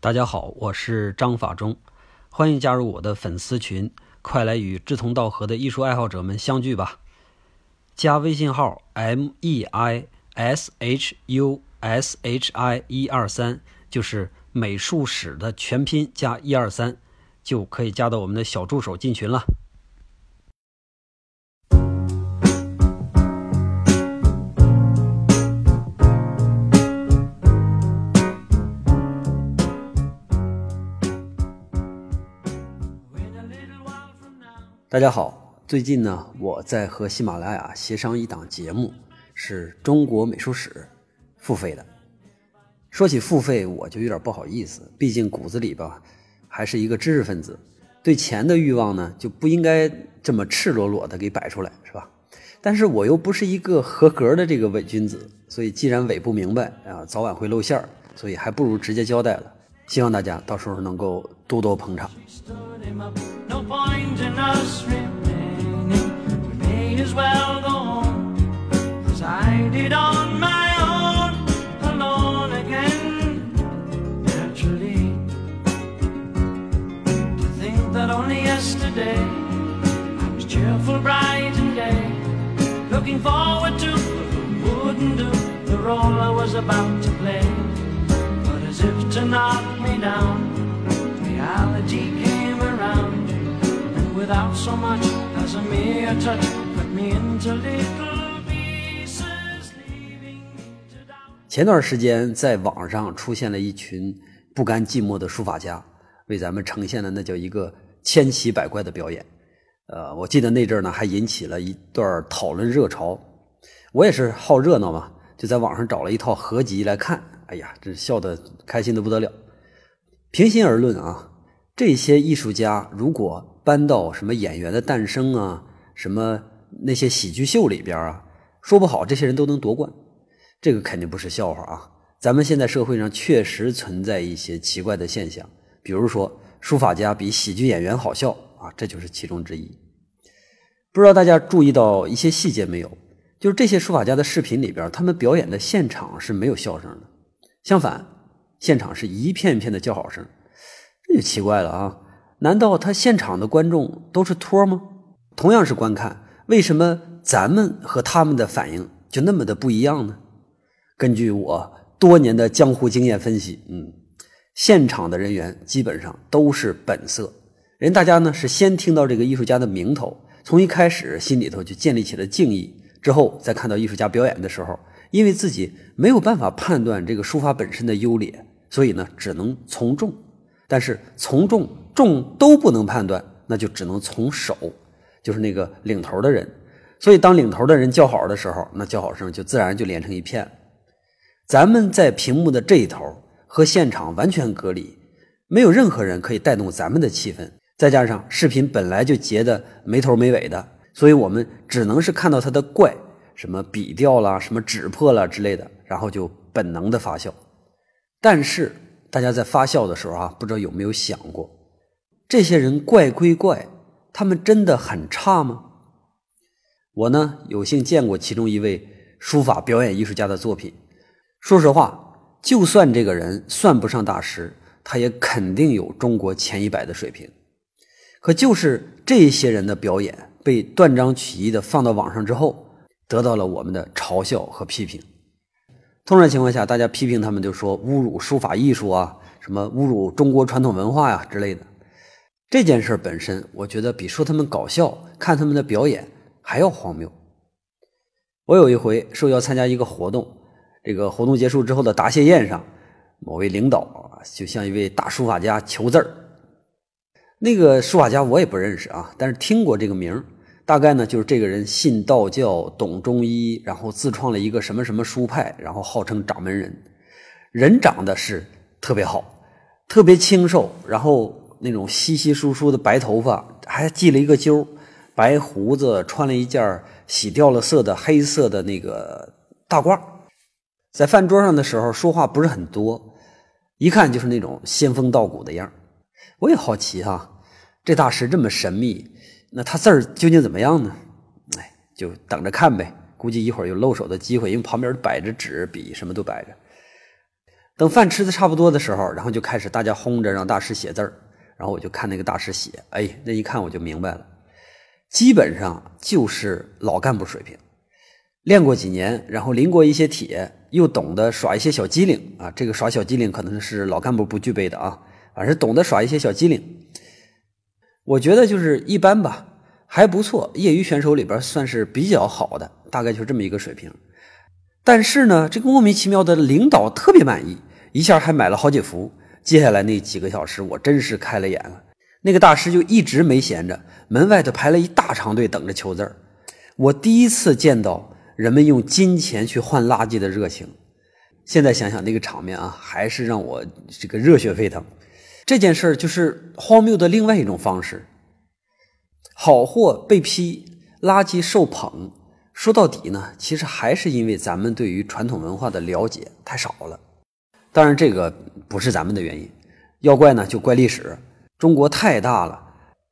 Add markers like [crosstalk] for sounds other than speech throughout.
大家好，我是张法中，欢迎加入我的粉丝群，快来与志同道合的艺术爱好者们相聚吧！加微信号 m e i s h u s h i 一二三，就是美术史的全拼加一二三，就可以加到我们的小助手进群了。大家好，最近呢，我在和喜马拉雅协商一档节目，是中国美术史付费的。说起付费，我就有点不好意思，毕竟骨子里吧，还是一个知识分子，对钱的欲望呢，就不应该这么赤裸裸的给摆出来，是吧？但是我又不是一个合格的这个伪君子，所以既然伪不明白啊，早晚会露馅儿，所以还不如直接交代了。希望大家到时候能够多多捧场。Point in us remaining. We may as well go on as I did on my own, alone again. Naturally, to think that only yesterday I was cheerful, bright and gay, looking forward to wouldn't do the role I was about to play. But as if to knock me down, reality without so much as a mere touch. Cut me into little 前段时间在网上出现了一群不甘寂寞的书法家为咱们呈现了那叫一个千奇百怪的表演。呃我记得那阵呢还引起了一段讨论热潮。我也是好热闹嘛就在网上找了一套合集来看。哎呀这笑得开心的不得了。平心而论啊这些艺术家如果搬到什么演员的诞生啊，什么那些喜剧秀里边啊，说不好这些人都能夺冠，这个肯定不是笑话啊。咱们现在社会上确实存在一些奇怪的现象，比如说书法家比喜剧演员好笑啊，这就是其中之一。不知道大家注意到一些细节没有？就是这些书法家的视频里边，他们表演的现场是没有笑声的，相反，现场是一片片的叫好声，这就奇怪了啊。难道他现场的观众都是托吗？同样是观看，为什么咱们和他们的反应就那么的不一样呢？根据我多年的江湖经验分析，嗯，现场的人员基本上都是本色，人大家呢是先听到这个艺术家的名头，从一开始心里头就建立起了敬意，之后再看到艺术家表演的时候，因为自己没有办法判断这个书法本身的优劣，所以呢只能从众。但是从众众都不能判断，那就只能从首，就是那个领头的人。所以当领头的人叫好的时候，那叫好声就自然就连成一片。咱们在屏幕的这一头和现场完全隔离，没有任何人可以带动咱们的气氛。再加上视频本来就截的没头没尾的，所以我们只能是看到他的怪，什么笔掉了，什么纸破了之类的，然后就本能的发笑。但是。大家在发笑的时候啊，不知道有没有想过，这些人怪归怪，他们真的很差吗？我呢有幸见过其中一位书法表演艺术家的作品。说实话，就算这个人算不上大师，他也肯定有中国前一百的水平。可就是这些人的表演被断章取义的放到网上之后，得到了我们的嘲笑和批评。通常情况下，大家批评他们就说侮辱书法艺术啊，什么侮辱中国传统文化呀之类的。这件事本身，我觉得比说他们搞笑、看他们的表演还要荒谬。我有一回受邀参加一个活动，这个活动结束之后的答谢宴上，某位领导啊，就向一位大书法家求字儿。那个书法家我也不认识啊，但是听过这个名。大概呢，就是这个人信道教，懂中医，然后自创了一个什么什么书派，然后号称掌门人。人长得是特别好，特别清瘦，然后那种稀稀疏疏的白头发，还系了一个揪白胡子，穿了一件洗掉了色的黑色的那个大褂。在饭桌上的时候，说话不是很多，一看就是那种仙风道骨的样我也好奇哈，这大师这么神秘。那他字儿究竟怎么样呢？哎，就等着看呗。估计一会儿有露手的机会，因为旁边摆着纸笔，什么都摆着。等饭吃的差不多的时候，然后就开始大家轰着让大师写字儿，然后我就看那个大师写，哎，那一看我就明白了，基本上就是老干部水平，练过几年，然后临过一些帖，又懂得耍一些小机灵啊，这个耍小机灵可能是老干部不具备的啊，反正懂得耍一些小机灵。我觉得就是一般吧，还不错，业余选手里边算是比较好的，大概就是这么一个水平。但是呢，这个莫名其妙的领导特别满意，一下还买了好几幅。接下来那几个小时，我真是开了眼了。那个大师就一直没闲着，门外头排了一大长队等着求字儿。我第一次见到人们用金钱去换垃圾的热情。现在想想那个场面啊，还是让我这个热血沸腾。这件事儿就是荒谬的另外一种方式。好货被批，垃圾受捧。说到底呢，其实还是因为咱们对于传统文化的了解太少了。当然，这个不是咱们的原因，要怪呢就怪历史。中国太大了，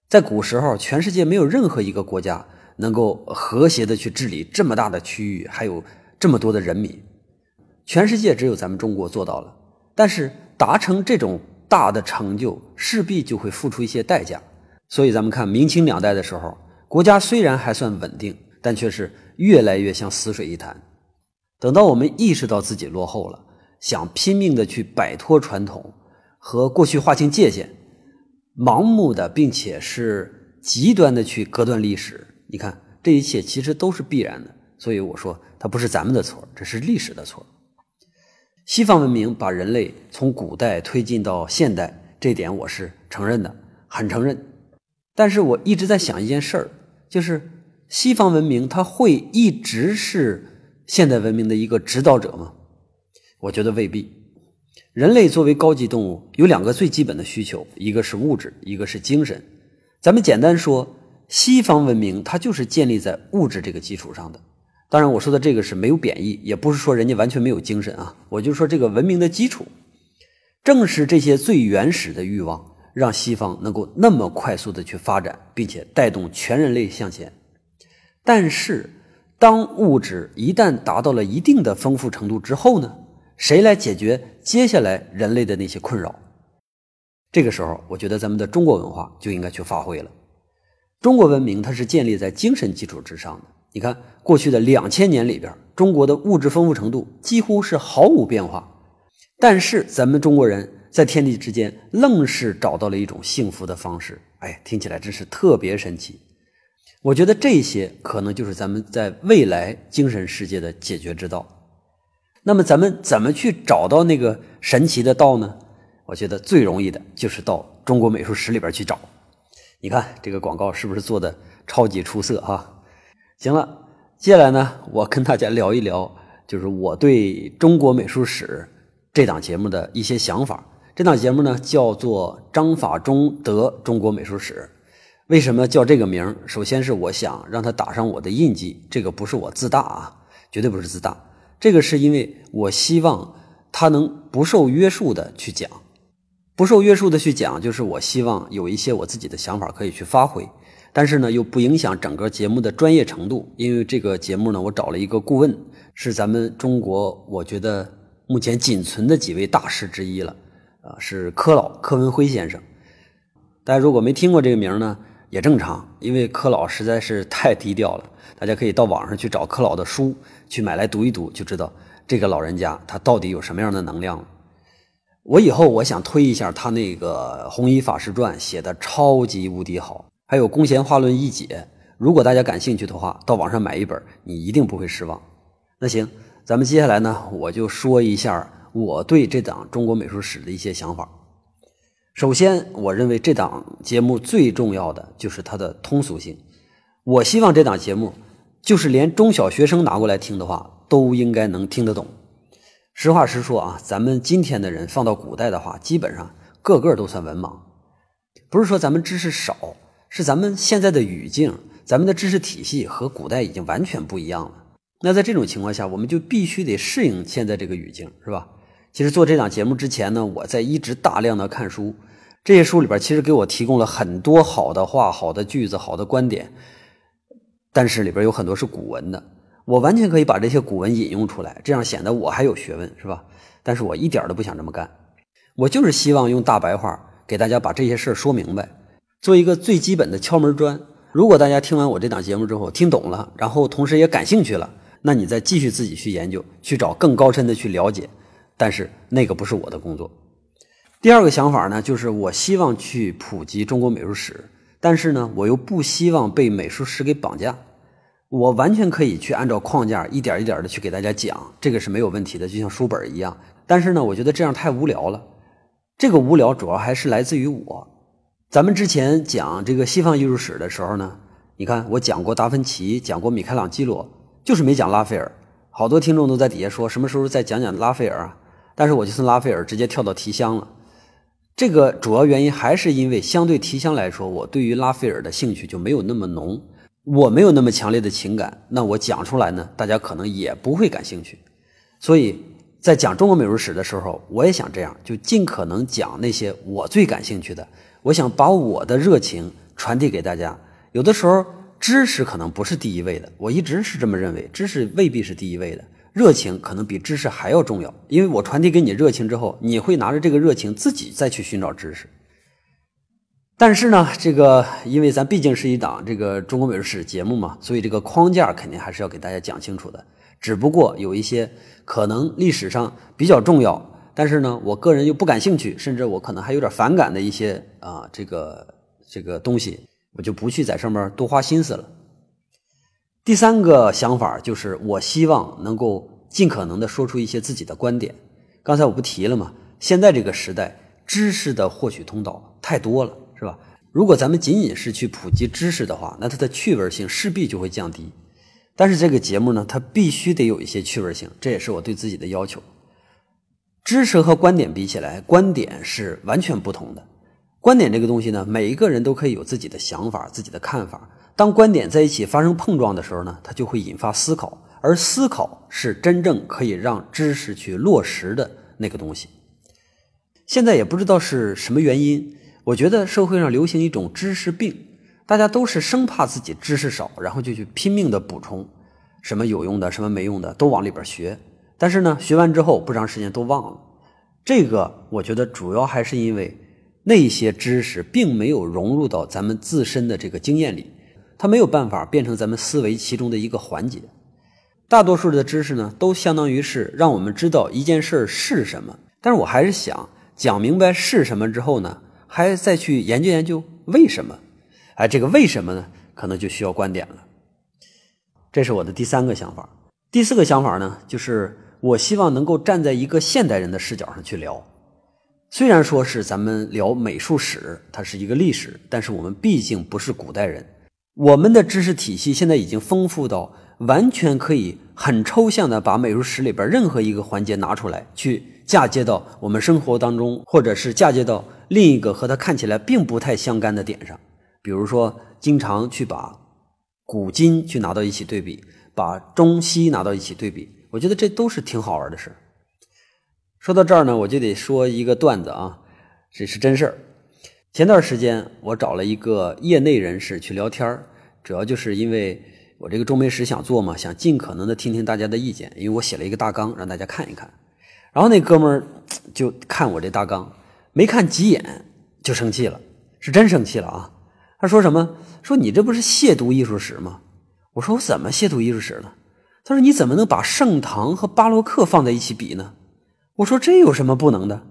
在古时候，全世界没有任何一个国家能够和谐的去治理这么大的区域，还有这么多的人民。全世界只有咱们中国做到了，但是达成这种。大的成就势必就会付出一些代价，所以咱们看明清两代的时候，国家虽然还算稳定，但却是越来越像死水一潭。等到我们意识到自己落后了，想拼命的去摆脱传统和过去划清界限，盲目的并且是极端的去隔断历史，你看这一切其实都是必然的。所以我说，它不是咱们的错，这是历史的错。西方文明把人类从古代推进到现代，这点我是承认的，很承认。但是我一直在想一件事儿，就是西方文明它会一直是现代文明的一个指导者吗？我觉得未必。人类作为高级动物，有两个最基本的需求，一个是物质，一个是精神。咱们简单说，西方文明它就是建立在物质这个基础上的。当然，我说的这个是没有贬义，也不是说人家完全没有精神啊。我就说这个文明的基础，正是这些最原始的欲望，让西方能够那么快速的去发展，并且带动全人类向前。但是，当物质一旦达到了一定的丰富程度之后呢？谁来解决接下来人类的那些困扰？这个时候，我觉得咱们的中国文化就应该去发挥了。中国文明它是建立在精神基础之上的。你看，过去的两千年里边，中国的物质丰富程度几乎是毫无变化，但是咱们中国人在天地之间愣是找到了一种幸福的方式。哎，听起来真是特别神奇。我觉得这些可能就是咱们在未来精神世界的解决之道。那么，咱们怎么去找到那个神奇的道呢？我觉得最容易的就是到中国美术史里边去找。你看这个广告是不是做的超级出色哈？行了，接下来呢，我跟大家聊一聊，就是我对中国美术史这档节目的一些想法。这档节目呢，叫做《张法中德中国美术史》。为什么叫这个名首先是我想让它打上我的印记，这个不是我自大啊，绝对不是自大。这个是因为我希望他能不受约束的去讲，不受约束的去讲，就是我希望有一些我自己的想法可以去发挥。但是呢，又不影响整个节目的专业程度，因为这个节目呢，我找了一个顾问，是咱们中国我觉得目前仅存的几位大师之一了，啊，是柯老柯文辉先生。大家如果没听过这个名呢，也正常，因为柯老实在是太低调了。大家可以到网上去找柯老的书，去买来读一读，就知道这个老人家他到底有什么样的能量了。我以后我想推一下他那个《弘一法师传》，写的超级无敌好。还有《公贤化论一解》，如果大家感兴趣的话，到网上买一本，你一定不会失望。那行，咱们接下来呢，我就说一下我对这档中国美术史的一些想法。首先，我认为这档节目最重要的就是它的通俗性。我希望这档节目，就是连中小学生拿过来听的话，都应该能听得懂。实话实说啊，咱们今天的人放到古代的话，基本上个个都算文盲，不是说咱们知识少。是咱们现在的语境，咱们的知识体系和古代已经完全不一样了。那在这种情况下，我们就必须得适应现在这个语境，是吧？其实做这档节目之前呢，我在一直大量的看书，这些书里边其实给我提供了很多好的话、好的句子、好的观点，但是里边有很多是古文的，我完全可以把这些古文引用出来，这样显得我还有学问，是吧？但是我一点都不想这么干。我就是希望用大白话给大家把这些事说明白，做一个最基本的敲门砖。如果大家听完我这档节目之后听懂了，然后同时也感兴趣了，那你再继续自己去研究，去找更高深的去了解。但是那个不是我的工作。第二个想法呢，就是我希望去普及中国美术史，但是呢，我又不希望被美术史给绑架。我完全可以去按照框架一点一点的去给大家讲，这个是没有问题的，就像书本一样。但是呢，我觉得这样太无聊了。这个无聊主要还是来自于我。咱们之前讲这个西方艺术史的时候呢，你看我讲过达芬奇，讲过米开朗基罗，就是没讲拉斐尔。好多听众都在底下说什么时候再讲讲拉斐尔啊？但是我就从拉斐尔直接跳到提香了。这个主要原因还是因为相对提香来说，我对于拉斐尔的兴趣就没有那么浓，我没有那么强烈的情感，那我讲出来呢，大家可能也不会感兴趣，所以。在讲中国美术史的时候，我也想这样，就尽可能讲那些我最感兴趣的。我想把我的热情传递给大家。有的时候，知识可能不是第一位的，我一直是这么认为，知识未必是第一位的，热情可能比知识还要重要。因为我传递给你热情之后，你会拿着这个热情自己再去寻找知识。但是呢，这个因为咱毕竟是一档这个中国美术史节目嘛，所以这个框架肯定还是要给大家讲清楚的。只不过有一些可能历史上比较重要，但是呢，我个人又不感兴趣，甚至我可能还有点反感的一些啊，这个这个东西，我就不去在上面多花心思了。第三个想法就是，我希望能够尽可能的说出一些自己的观点。刚才我不提了吗？现在这个时代，知识的获取通道太多了，是吧？如果咱们仅仅是去普及知识的话，那它的趣味性势必就会降低。但是这个节目呢，它必须得有一些趣味性，这也是我对自己的要求。知识和观点比起来，观点是完全不同的。观点这个东西呢，每一个人都可以有自己的想法、自己的看法。当观点在一起发生碰撞的时候呢，它就会引发思考，而思考是真正可以让知识去落实的那个东西。现在也不知道是什么原因，我觉得社会上流行一种知识病。大家都是生怕自己知识少，然后就去拼命的补充，什么有用的，什么没用的，都往里边学。但是呢，学完之后不长时间都忘了。这个我觉得主要还是因为那些知识并没有融入到咱们自身的这个经验里，它没有办法变成咱们思维其中的一个环节。大多数的知识呢，都相当于是让我们知道一件事是什么。但是我还是想讲明白是什么之后呢，还再去研究研究为什么。哎，这个为什么呢？可能就需要观点了。这是我的第三个想法。第四个想法呢，就是我希望能够站在一个现代人的视角上去聊。虽然说是咱们聊美术史，它是一个历史，但是我们毕竟不是古代人。我们的知识体系现在已经丰富到完全可以很抽象的把美术史里边任何一个环节拿出来，去嫁接到我们生活当中，或者是嫁接到另一个和它看起来并不太相干的点上。比如说，经常去把古今去拿到一起对比，把中西拿到一起对比，我觉得这都是挺好玩的事说到这儿呢，我就得说一个段子啊，这是真事儿。前段时间我找了一个业内人士去聊天主要就是因为我这个中美史想做嘛，想尽可能的听听大家的意见，因为我写了一个大纲让大家看一看。然后那哥们儿就看我这大纲，没看几眼就生气了，是真生气了啊！他说什么？说你这不是亵渎艺术史吗？我说我怎么亵渎艺术史了？他说你怎么能把盛唐和巴洛克放在一起比呢？我说这有什么不能的？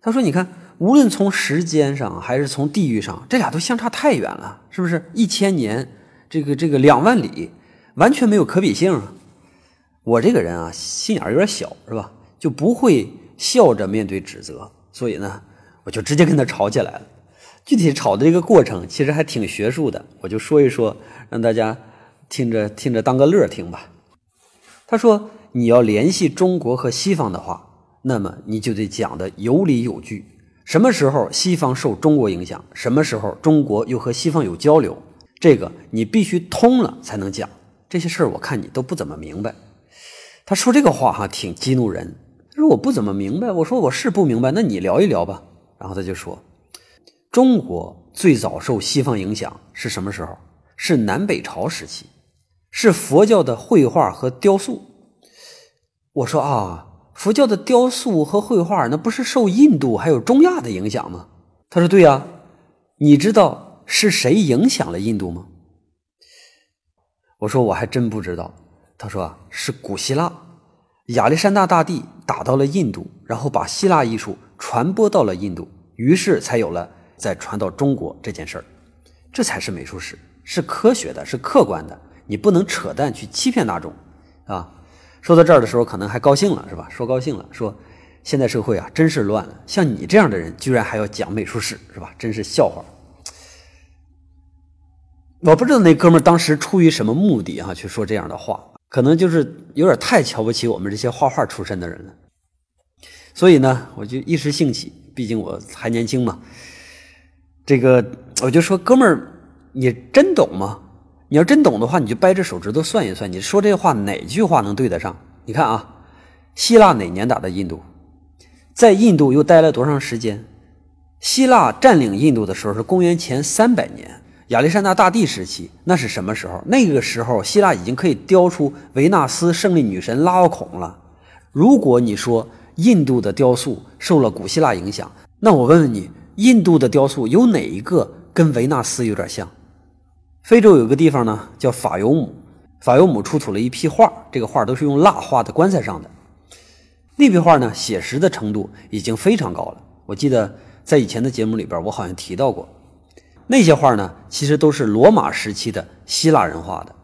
他说你看，无论从时间上还是从地域上，这俩都相差太远了，是不是？一千年，这个这个两万里，完全没有可比性啊。我这个人啊，心眼有点小，是吧？就不会笑着面对指责，所以呢，我就直接跟他吵起来了。具体吵的这个过程其实还挺学术的，我就说一说，让大家听着听着当个乐听吧。他说：“你要联系中国和西方的话，那么你就得讲的有理有据。什么时候西方受中国影响，什么时候中国又和西方有交流，这个你必须通了才能讲。这些事儿我看你都不怎么明白。”他说这个话哈挺激怒人。他说：“我不怎么明白。”我说：“我是不明白，那你聊一聊吧。”然后他就说。中国最早受西方影响是什么时候？是南北朝时期，是佛教的绘画和雕塑。我说啊，佛教的雕塑和绘画，那不是受印度还有中亚的影响吗？他说对呀，你知道是谁影响了印度吗？我说我还真不知道。他说是古希腊，亚历山大大帝打到了印度，然后把希腊艺术传播到了印度，于是才有了再传到中国这件事儿。这才是美术史，是科学的，是客观的，你不能扯淡去欺骗大众，啊！说到这儿的时候，可能还高兴了，是吧？说高兴了，说现在社会啊，真是乱了。像你这样的人，居然还要讲美术史，是吧？真是笑话。我不知道那哥们儿当时出于什么目的啊，去说这样的话，可能就是有点太瞧不起我们这些画画出身的人了。所以呢，我就一时兴起，毕竟我还年轻嘛。这个我就说，哥们儿，你真懂吗？你要真懂的话，你就掰着手指头算一算，你说这话哪句话能对得上？你看啊，希腊哪年打的印度？在印度又待了多长时间？希腊占领印度的时候是公元前三百年，亚历山大大帝时期，那是什么时候？那个时候，希腊已经可以雕出维纳斯胜利女神拉奥孔了。如果你说印度的雕塑受了古希腊影响，那我问问你。印度的雕塑有哪一个跟维纳斯有点像？非洲有个地方呢，叫法尤姆。法尤姆出土了一批画，这个画都是用蜡画的棺材上的。那批画呢，写实的程度已经非常高了。我记得在以前的节目里边，我好像提到过，那些画呢，其实都是罗马时期的希腊人画的，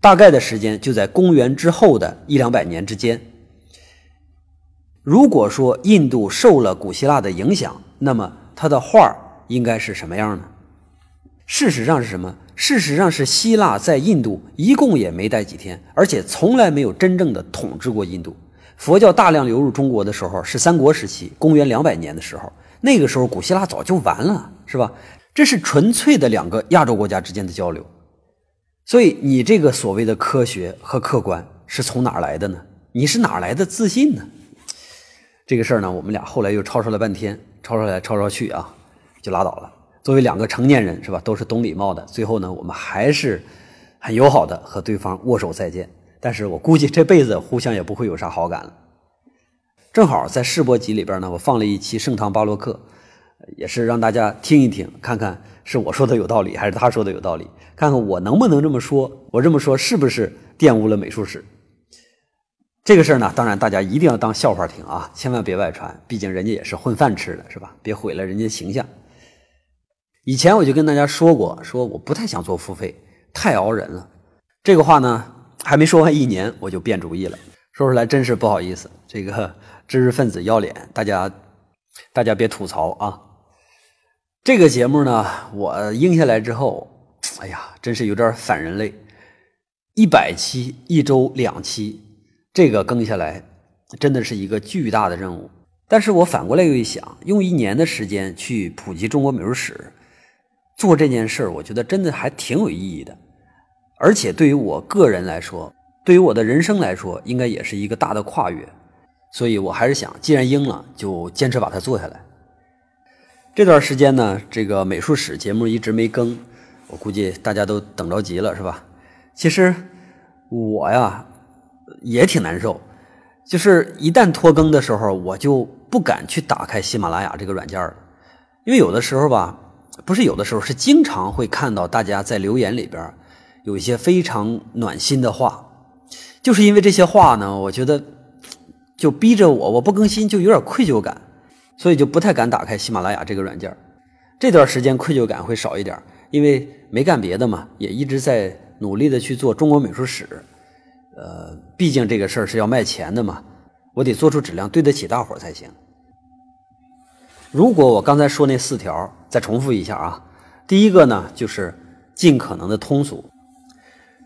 大概的时间就在公元之后的一两百年之间。如果说印度受了古希腊的影响，那么他的画应该是什么样呢？事实上是什么？事实上是希腊在印度一共也没待几天，而且从来没有真正的统治过印度。佛教大量流入中国的时候是三国时期，公元两百年的时候，那个时候古希腊早就完了，是吧？这是纯粹的两个亚洲国家之间的交流。所以你这个所谓的科学和客观是从哪来的呢？你是哪来的自信呢？这个事儿呢，我们俩后来又吵吵了半天。吵吵来吵吵去啊，就拉倒了。作为两个成年人是吧，都是懂礼貌的。最后呢，我们还是很友好的和对方握手再见。但是我估计这辈子互相也不会有啥好感了。正好在试播集里边呢，我放了一期盛唐巴洛克，也是让大家听一听，看看是我说的有道理还是他说的有道理，看看我能不能这么说，我这么说是不是玷污了美术史。这个事儿呢，当然大家一定要当笑话听啊，千万别外传，毕竟人家也是混饭吃的，是吧？别毁了人家形象。以前我就跟大家说过，说我不太想做付费，太熬人了。这个话呢，还没说完一年，我就变主意了。说出来真是不好意思，这个 [laughs] 知识分子要脸，大家大家别吐槽啊。这个节目呢，我应下来之后，哎呀，真是有点反人类。一百期，一周两期。这个更下来，真的是一个巨大的任务。但是我反过来又一想，用一年的时间去普及中国美术史，做这件事儿，我觉得真的还挺有意义的。而且对于我个人来说，对于我的人生来说，应该也是一个大的跨越。所以我还是想，既然应了，就坚持把它做下来。这段时间呢，这个美术史节目一直没更，我估计大家都等着急了，是吧？其实我呀。也挺难受，就是一旦拖更的时候，我就不敢去打开喜马拉雅这个软件了，因为有的时候吧，不是有的时候，是经常会看到大家在留言里边有一些非常暖心的话，就是因为这些话呢，我觉得就逼着我，我不更新就有点愧疚感，所以就不太敢打开喜马拉雅这个软件。这段时间愧疚感会少一点，因为没干别的嘛，也一直在努力的去做中国美术史。呃，毕竟这个事儿是要卖钱的嘛，我得做出质量对得起大伙儿才行。如果我刚才说那四条，再重复一下啊，第一个呢就是尽可能的通俗，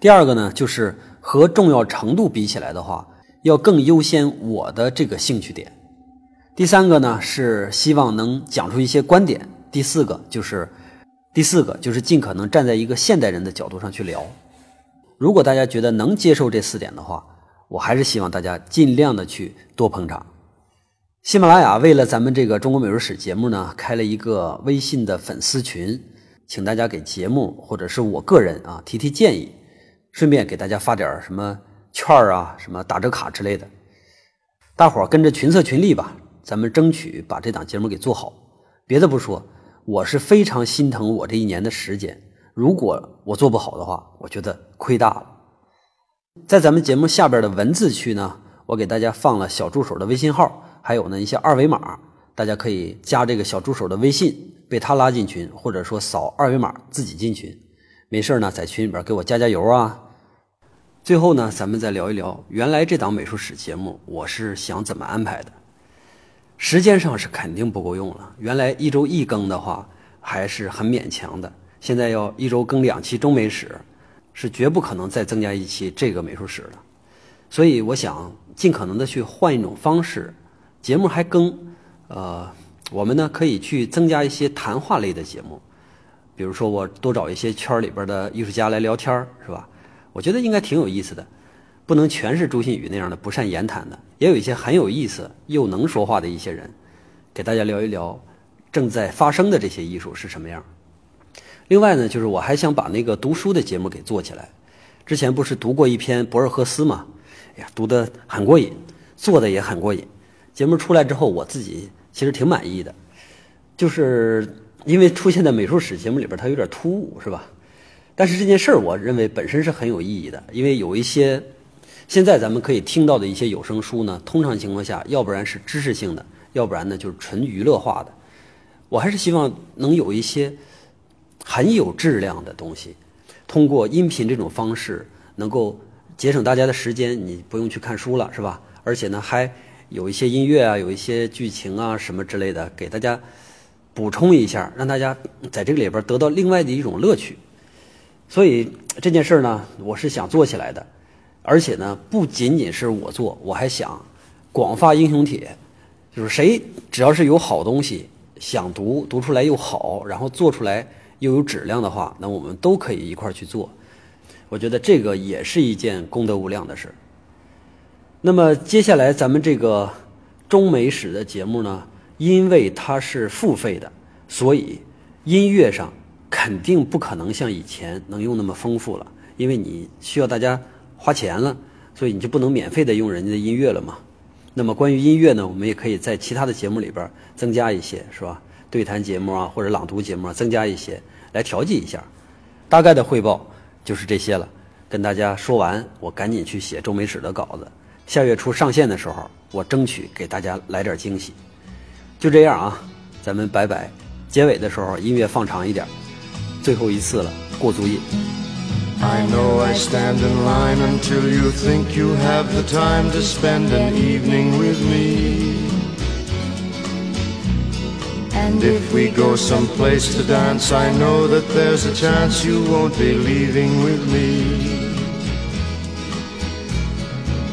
第二个呢就是和重要程度比起来的话，要更优先我的这个兴趣点，第三个呢是希望能讲出一些观点，第四个就是第四个就是尽可能站在一个现代人的角度上去聊。如果大家觉得能接受这四点的话，我还是希望大家尽量的去多捧场。喜马拉雅为了咱们这个中国美术史节目呢，开了一个微信的粉丝群，请大家给节目或者是我个人啊提提建议，顺便给大家发点什么券啊、什么打折卡之类的。大伙儿跟着群策群力吧，咱们争取把这档节目给做好。别的不说，我是非常心疼我这一年的时间。如果我做不好的话，我觉得亏大了。在咱们节目下边的文字区呢，我给大家放了小助手的微信号，还有呢一些二维码，大家可以加这个小助手的微信，被他拉进群，或者说扫二维码自己进群。没事呢，在群里边给我加加油啊。最后呢，咱们再聊一聊原来这档美术史节目，我是想怎么安排的。时间上是肯定不够用了，原来一周一更的话还是很勉强的，现在要一周更两期中美史。是绝不可能再增加一期这个美术史了，所以我想尽可能的去换一种方式，节目还更，呃，我们呢可以去增加一些谈话类的节目，比如说我多找一些圈里边的艺术家来聊天是吧？我觉得应该挺有意思的，不能全是朱新宇那样的不善言谈的，也有一些很有意思又能说话的一些人，给大家聊一聊正在发生的这些艺术是什么样。另外呢，就是我还想把那个读书的节目给做起来。之前不是读过一篇博尔赫斯嘛？哎呀，读得很过瘾，做的也很过瘾。节目出来之后，我自己其实挺满意的。就是因为出现在美术史节目里边，它有点突兀，是吧？但是这件事儿，我认为本身是很有意义的，因为有一些现在咱们可以听到的一些有声书呢，通常情况下，要不然是知识性的，要不然呢就是纯娱乐化的。我还是希望能有一些。很有质量的东西，通过音频这种方式，能够节省大家的时间，你不用去看书了，是吧？而且呢，还有一些音乐啊，有一些剧情啊，什么之类的，给大家补充一下，让大家在这个里边得到另外的一种乐趣。所以这件事呢，我是想做起来的，而且呢，不仅仅是我做，我还想广发英雄帖，就是谁只要是有好东西想读，读出来又好，然后做出来。又有质量的话，那我们都可以一块儿去做。我觉得这个也是一件功德无量的事儿。那么接下来咱们这个中美史的节目呢，因为它是付费的，所以音乐上肯定不可能像以前能用那么丰富了。因为你需要大家花钱了，所以你就不能免费的用人家的音乐了嘛。那么关于音乐呢，我们也可以在其他的节目里边增加一些，是吧？对谈节目啊，或者朗读节目啊，增加一些来调剂一下。大概的汇报就是这些了。跟大家说完，我赶紧去写中美史的稿子。下月初上线的时候，我争取给大家来点惊喜。就这样啊，咱们拜拜。结尾的时候音乐放长一点。最后一次了，过足夜。I know I stand in line until you think you have the time to spend an evening with me. And if we go someplace to dance, I know that there's a chance you won't be leaving with me.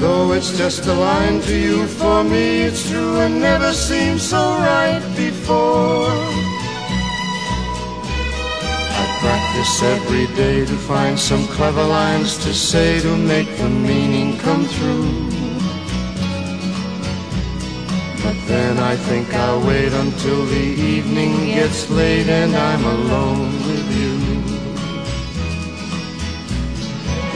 Though it's just a line to you, for me it's true and never seemed so right before. I practice every day to find some clever lines to say to make the meaning come through. But then I think I'll wait until the evening gets late and I'm alone with you.